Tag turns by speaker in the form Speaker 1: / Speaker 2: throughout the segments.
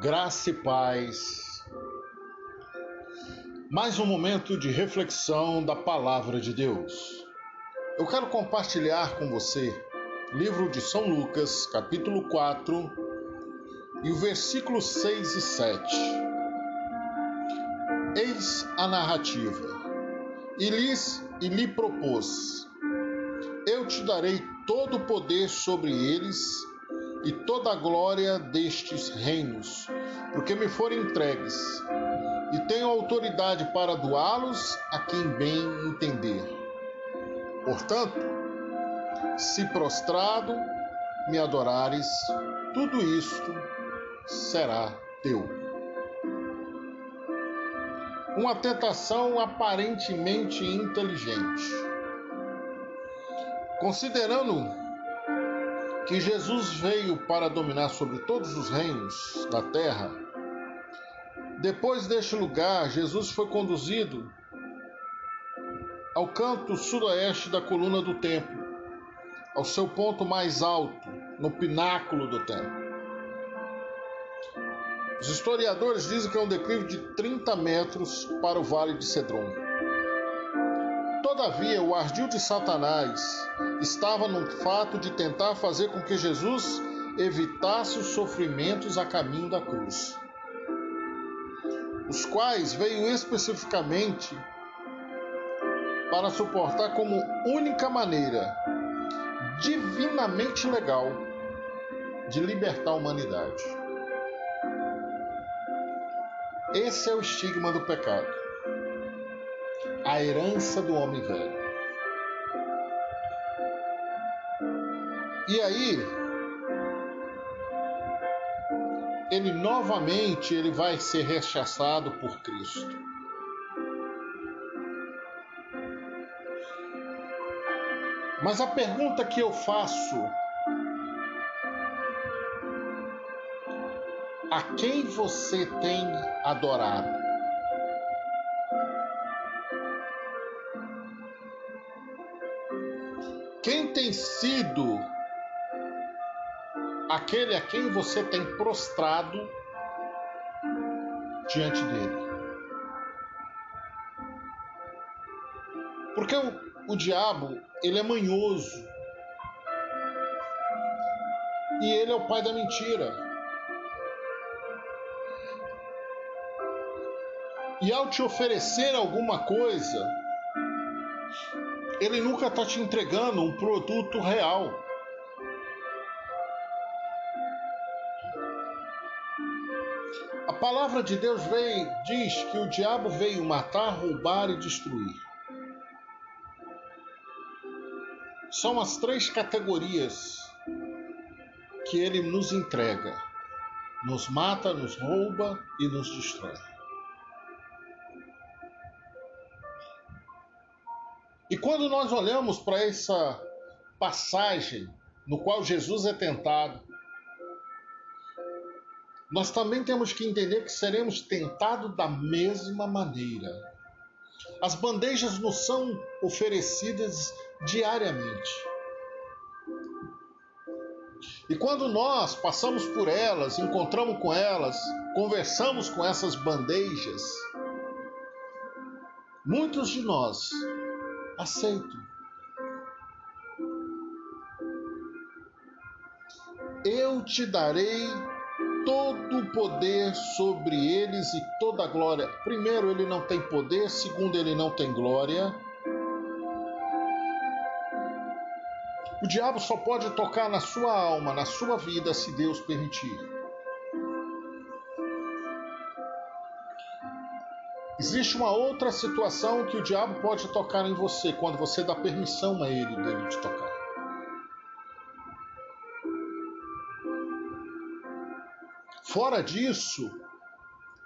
Speaker 1: Graça e paz. Mais um momento de reflexão da palavra de Deus. Eu quero compartilhar com você livro de São Lucas, capítulo 4, e o versículo 6 e 7. Eis a narrativa. E lhes e lhe propôs: Eu te darei todo o poder sobre eles e toda a glória destes reinos, porque me forem entregues, e tenho autoridade para doá-los a quem bem entender. Portanto, se prostrado me adorares, tudo isto será teu. Uma tentação aparentemente inteligente. Considerando que Jesus veio para dominar sobre todos os reinos da terra, depois deste lugar, Jesus foi conduzido ao canto sudoeste da coluna do templo, ao seu ponto mais alto, no pináculo do templo. Os historiadores dizem que é um declive de 30 metros para o vale de Cedron. Todavia, o ardil de Satanás estava no fato de tentar fazer com que Jesus evitasse os sofrimentos a caminho da cruz, os quais veio especificamente para suportar como única maneira divinamente legal de libertar a humanidade. Esse é o estigma do pecado a herança do homem velho. E aí, ele novamente ele vai ser rechaçado por Cristo. Mas a pergunta que eu faço a quem você tem adorado? Quem tem sido aquele a quem você tem prostrado diante dele? Porque o, o diabo, ele é manhoso. E ele é o pai da mentira. E ao te oferecer alguma coisa, ele nunca está te entregando um produto real. Palavra de Deus veio, diz que o diabo veio matar, roubar e destruir. São as três categorias que ele nos entrega: nos mata, nos rouba e nos destrói. E quando nós olhamos para essa passagem no qual Jesus é tentado, nós também temos que entender que seremos tentados da mesma maneira. As bandejas nos são oferecidas diariamente. E quando nós passamos por elas, encontramos com elas, conversamos com essas bandejas, muitos de nós aceito. Eu te darei todo o poder sobre eles e toda a glória. Primeiro, ele não tem poder, segundo, ele não tem glória. O diabo só pode tocar na sua alma, na sua vida, se Deus permitir. Existe uma outra situação que o diabo pode tocar em você quando você dá permissão a ele dele te tocar. Fora disso,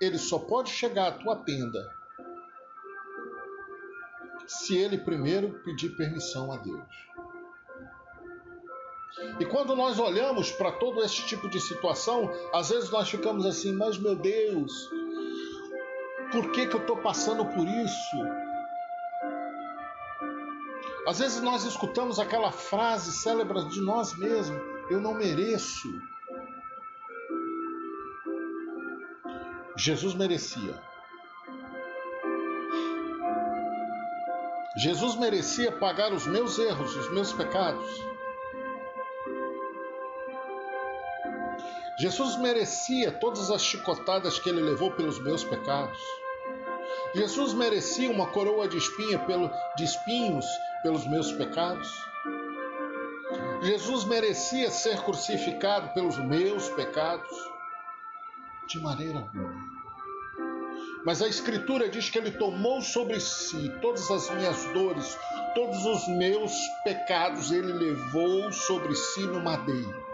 Speaker 1: ele só pode chegar à tua tenda se ele primeiro pedir permissão a Deus. E quando nós olhamos para todo esse tipo de situação, às vezes nós ficamos assim, mas meu Deus, por que, que eu estou passando por isso? Às vezes nós escutamos aquela frase célebre de nós mesmos: Eu não mereço. Jesus merecia. Jesus merecia pagar os meus erros, os meus pecados. Jesus merecia todas as chicotadas que ele levou pelos meus pecados. Jesus merecia uma coroa de, espinha pelo, de espinhos pelos meus pecados. Jesus merecia ser crucificado pelos meus pecados. De maneira alguma. Mas a Escritura diz que ele tomou sobre si todas as minhas dores, todos os meus pecados, ele levou sobre si no madeiro.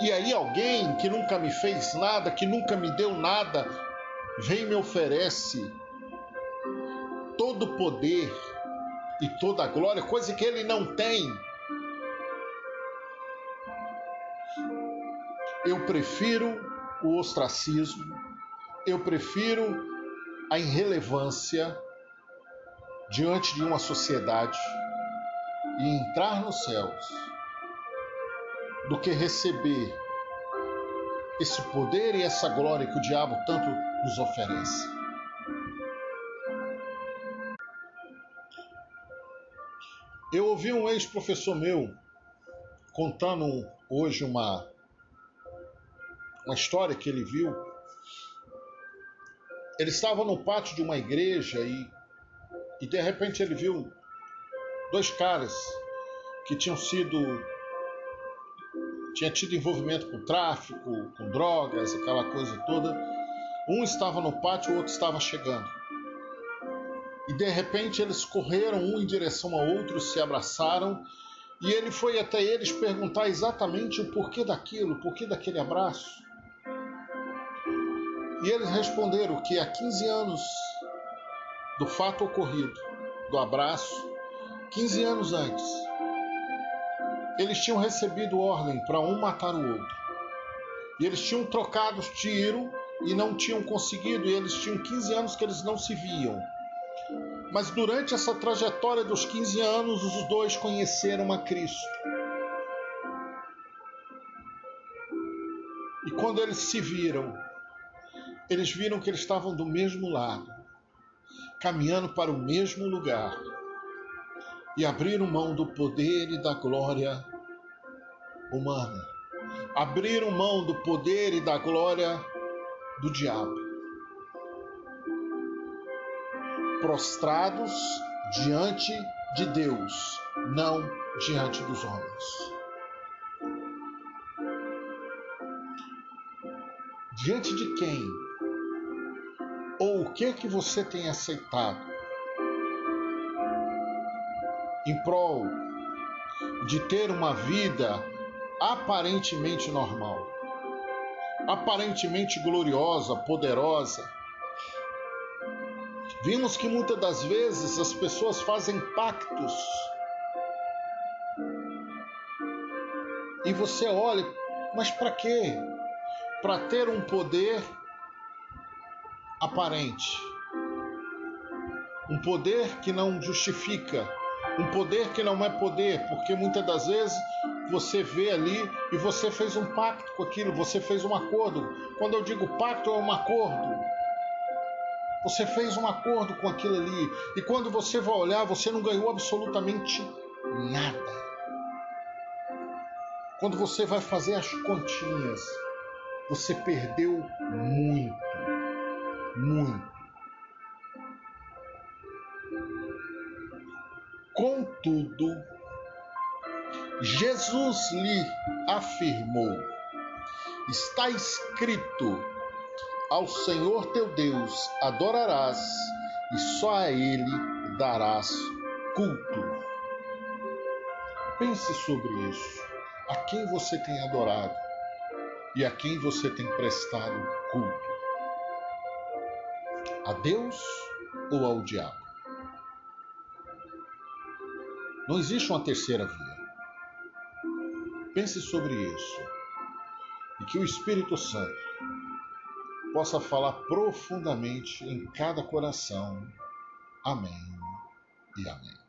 Speaker 1: E aí alguém que nunca me fez nada, que nunca me deu nada, vem e me oferece todo o poder e toda a glória, coisa que ele não tem. Eu prefiro o ostracismo, eu prefiro a irrelevância diante de uma sociedade e entrar nos céus do que receber esse poder e essa glória que o diabo tanto nos oferece. Eu ouvi um ex-professor meu contando hoje uma uma história que ele viu. Ele estava no pátio de uma igreja e, e de repente ele viu dois caras que tinham sido tinha tido envolvimento com tráfico, com drogas, aquela coisa toda. Um estava no pátio, o outro estava chegando. E de repente eles correram um em direção ao outro, se abraçaram, e ele foi até eles perguntar exatamente o porquê daquilo, o porquê daquele abraço. E eles responderam que há 15 anos do fato ocorrido, do abraço, 15 anos antes, eles tinham recebido ordem para um matar o outro. E eles tinham trocado tiro e não tinham conseguido, e eles tinham 15 anos que eles não se viam. Mas durante essa trajetória dos 15 anos, os dois conheceram a Cristo. E quando eles se viram, eles viram que eles estavam do mesmo lado, caminhando para o mesmo lugar, e abriram mão do poder e da glória humana. Abriram mão do poder e da glória do diabo. Prostrados diante de Deus, não diante dos homens. Diante de quem que que você tem aceitado em prol de ter uma vida aparentemente normal, aparentemente gloriosa, poderosa. Vimos que muitas das vezes as pessoas fazem pactos e você olha, mas para quê? Para ter um poder aparente. Um poder que não justifica. Um poder que não é poder, porque muitas das vezes você vê ali e você fez um pacto com aquilo, você fez um acordo. Quando eu digo pacto, é um acordo. Você fez um acordo com aquilo ali. E quando você vai olhar, você não ganhou absolutamente nada. Quando você vai fazer as continhas, você perdeu Contudo, Jesus lhe afirmou: Está escrito: Ao Senhor teu Deus adorarás e só a Ele darás culto. Pense sobre isso. A quem você tem adorado e a quem você tem prestado culto? A Deus ou ao diabo? Não existe uma terceira via. Pense sobre isso e que o Espírito Santo possa falar profundamente em cada coração. Amém e amém.